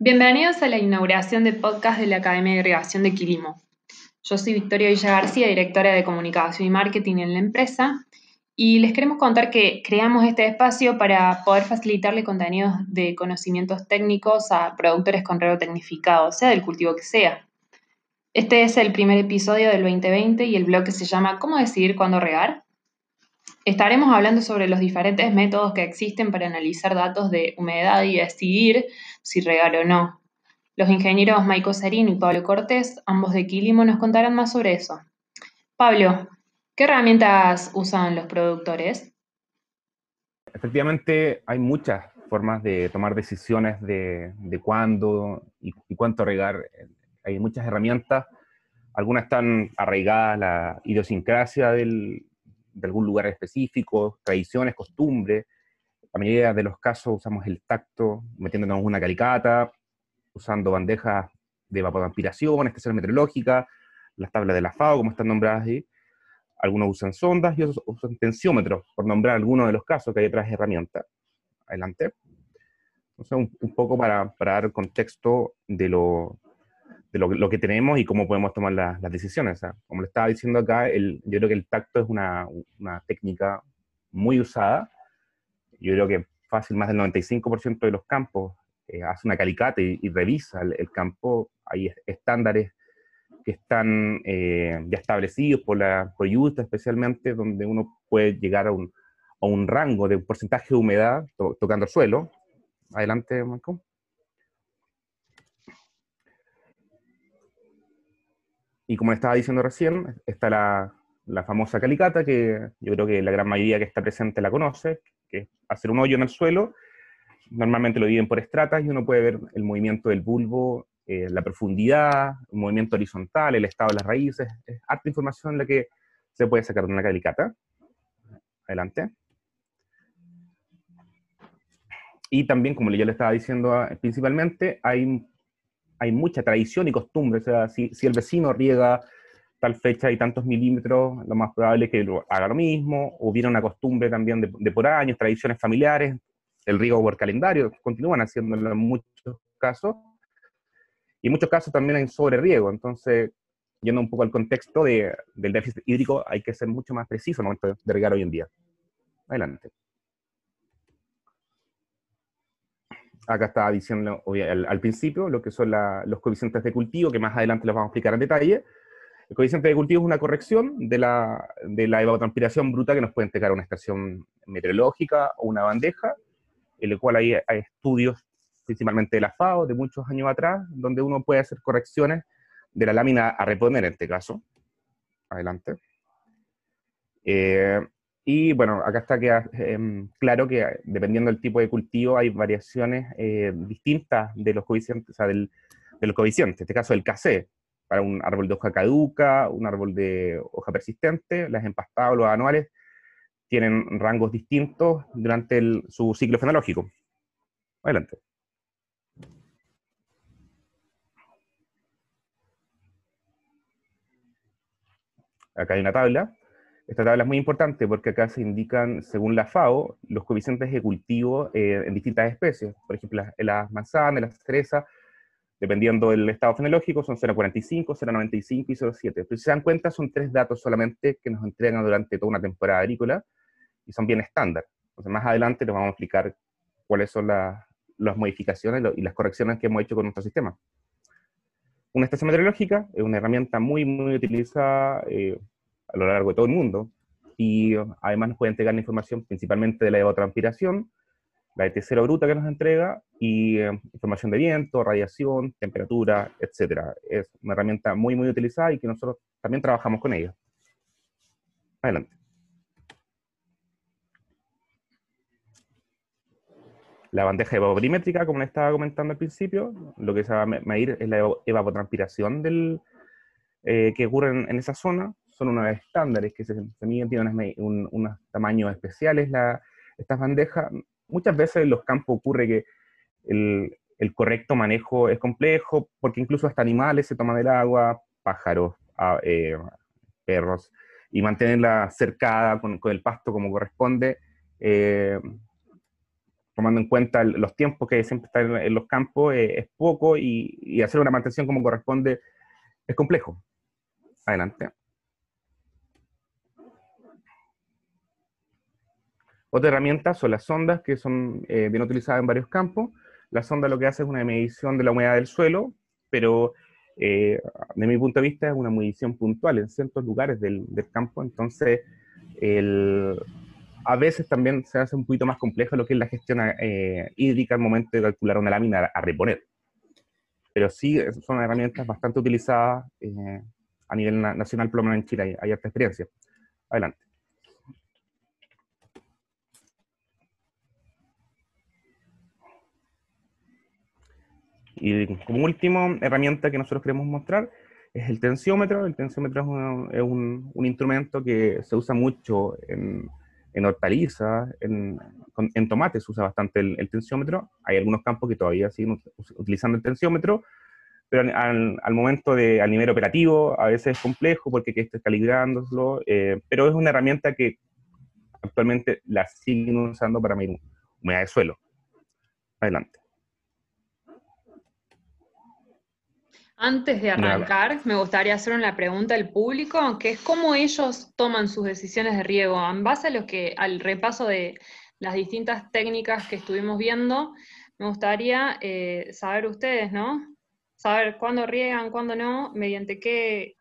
Bienvenidos a la inauguración de podcast de la Academia de Irrigación de Quilimo. Yo soy Victoria Villa García, directora de Comunicación y Marketing en la empresa, y les queremos contar que creamos este espacio para poder facilitarle contenidos de conocimientos técnicos a productores con riego tecnificado, sea del cultivo que sea. Este es el primer episodio del 2020 y el blog se llama ¿Cómo decidir cuándo regar? Estaremos hablando sobre los diferentes métodos que existen para analizar datos de humedad y decidir si regar o no. Los ingenieros Maico Serino y Pablo Cortés, ambos de Quilimo, nos contarán más sobre eso. Pablo, ¿qué herramientas usan los productores? Efectivamente, hay muchas formas de tomar decisiones de, cuándo y, y cuánto regar. Hay muchas herramientas. Algunas están arraigadas a la idiosincrasia del, de algún lugar específico, tradiciones, costumbres. La mayoría de los casos usamos el tacto, metiéndonos una calicata, usando bandejas de evapotranspiración, estaciones meteorológicas, las tablas de la FAO, como están nombradas ahí. Algunos usan sondas y otros usan tensiómetros, por nombrar algunos de los casos que hay otras herramientas. Adelante. Entonces, un, poco para, para, dar contexto de lo, de lo, que tenemos y cómo podemos tomar las decisiones. como le estaba diciendo acá, el, yo creo que el tacto es una, una, técnica muy usada. Yo creo que fácil, más del 95% de los campos eh, hace una calicata y, revisa el, campo. Hay estándares que están eh, ya establecidos por la por especialmente, donde uno puede llegar a un, a un rango de un porcentaje de humedad tocando el suelo. Adelante, Marco. Y como estaba diciendo recién, está la, famosa calicata, que yo creo que la gran mayoría que está presente la conoce, que es hacer un hoyo en el suelo. Normalmente lo dividen por estratas y uno puede ver el movimiento del bulbo, eh, la profundidad, el movimiento horizontal, el estado de las raíces. Es harta información la que se puede sacar de una calicata. Adelante. Y también, como yo le estaba diciendo ah, principalmente, hay hay mucha tradición y costumbre. O sea, si, el vecino riega tal fecha y tantos milímetros, lo más probable es que haga lo mismo. Hubiera una costumbre también de, por años, tradiciones familiares, el riego por calendario, continúan haciéndolo en muchos casos. Y en muchos casos también hay sobre-riego. Entonces, yendo un poco al contexto del déficit hídrico, hay que ser mucho más preciso en el momento de regar hoy en día. Adelante. Acá estaba diciendo al, principio lo que son los coeficientes de cultivo, que más adelante los vamos a explicar en detalle. El coeficiente de cultivo es una corrección de la, de la evapotranspiración bruta que nos puede entregar una estación meteorológica o una bandeja, en el cual hay, estudios principalmente de la FAO de muchos años atrás, donde uno puede hacer correcciones de la lámina a reponer en este caso. Adelante. Eh, y bueno, acá está que, em, claro que dependiendo del tipo de cultivo hay variaciones eh, distintas de los coeficientes, o sea, del, de los. En este caso, el casé, para un árbol de hoja caduca, un árbol de hoja persistente, las empastadas o los anuales tienen rangos distintos durante su ciclo fenológico. Adelante. Acá hay una tabla esta tabla es muy importante porque acá se indican, según la FAO, los coeficientes de cultivo eh, en distintas especies. Por ejemplo, las, manzanas, las cerezas, dependiendo del estado fenológico, son 0,45, 0,95 y 0,7. Pero si se dan cuenta, son tres datos solamente que nos entregan durante toda una temporada agrícola y son bien estándar. Entonces, más adelante les vamos a explicar cuáles son las modificaciones y las correcciones que hemos hecho con nuestro sistema. Una estación meteorológica es una herramienta muy, muy utilizada eh, a lo largo de todo el mundo. Y además nos puede entregar la información principalmente de la evapotranspiración, la ET0 bruta que nos entrega, y eh, información de viento, radiación, temperatura, etc. Es una herramienta muy, muy utilizada y que nosotros también trabajamos con ella. Adelante. La bandeja evaporimétrica, como les estaba comentando al principio, lo que se va a medir es la evapotranspiración del, eh, que ocurre en, esa zona son unos estándares que se, miden, tienen unos, tamaños especiales estas bandejas. Muchas veces en los campos ocurre que el, correcto manejo es complejo, porque incluso hasta animales se toman del agua, pájaros, eh, perros, y mantenerla cercada con, el pasto como corresponde, eh, tomando en cuenta los tiempos que siempre están en, los campos, es poco y, hacer una mantención como corresponde es complejo. Adelante. Otra herramienta son las sondas, que son bien utilizadas en varios campos. La sonda lo que hace es una medición de la humedad del suelo, pero eh, de mi punto de vista es una medición puntual en ciertos lugares del, campo, entonces a veces también se hace un poquito más complejo lo que es la gestión eh, hídrica al momento de calcular una lámina a, reponer. Pero sí son herramientas bastante utilizadas eh, a nivel nacional, por lo menos en Chile hay, hay experiencia. Adelante. Y como última herramienta que nosotros queremos mostrar es el tensiómetro. El tensiómetro es un, un, instrumento que se usa mucho en, hortalizas, en, en tomates se usa bastante el, tensiómetro. Hay algunos campos que todavía siguen utilizando el tensiómetro, pero al, al, momento de, al nivel operativo a veces es complejo porque hay que estar calibrándolo, eh, pero es una herramienta que actualmente la siguen usando para medir humedad de suelo. Adelante. Antes de arrancar, me gustaría hacer una pregunta al público, que es cómo ellos toman sus decisiones de riego. En base a lo que, al repaso de las distintas técnicas que estuvimos viendo, me gustaría eh, saber ustedes, ¿no? Saber cuándo riegan, cuándo no, mediante qué,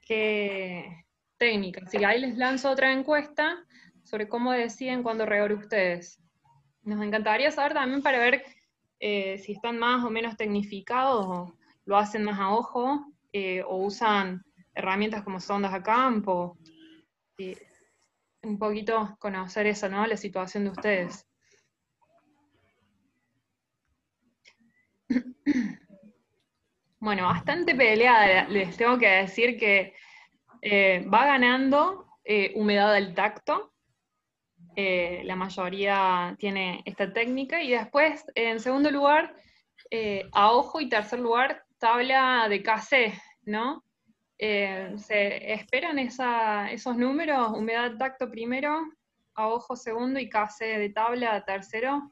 qué técnicas. Así que ahí les lanzo otra encuesta sobre cómo deciden cuándo regar ustedes. Nos encantaría saber también para ver eh, si están más o menos tecnificados lo hacen más a ojo eh, o usan herramientas como sondas a campo. un poquito conocer eso, ¿no? La situación de ustedes. Bueno, bastante peleada, les tengo que decir que eh, va ganando eh, humedad del tacto. la mayoría tiene esta técnica. Y después, en segundo lugar, a ojo y tercer lugar, tabla de KC, ¿no? Eh, ¿Se esperan esos números? Humedad tacto primero, a ojo segundo y KC de tabla tercero.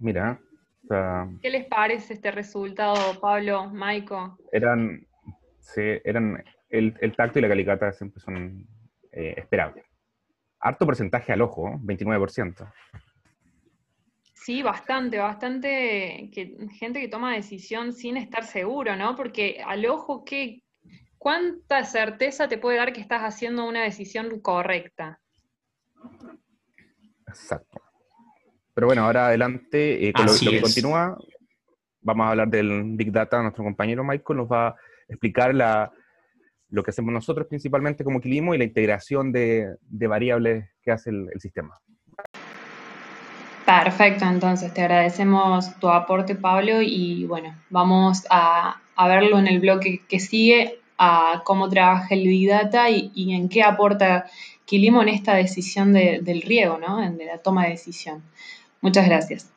Mira. ¿Qué les parece este resultado, Pablo, Maiko? Eran, eran el, tacto y la calicata siempre son eh, esperables. Harto porcentaje al ojo, 29%. Sí, bastante, bastante que, gente que toma decisión sin estar seguro, ¿no? Porque al ojo, ¿qué, ¿cuánta certeza te puede dar que estás haciendo una decisión correcta? Exacto. Pero bueno, ahora adelante, eh, con lo, que continúa, vamos a hablar del Big Data. Nuestro compañero Michael nos va a explicar la, lo que hacemos nosotros principalmente como Quilimo y la integración de, variables que hace el sistema. Perfecto, entonces te agradecemos tu aporte, Pablo, y bueno, vamos a, verlo en el bloque que sigue, a cómo trabaja el Big Data y, en qué aporta Quilimo en esta decisión del riego, ¿no? En la toma de decisión. Muchas gracias.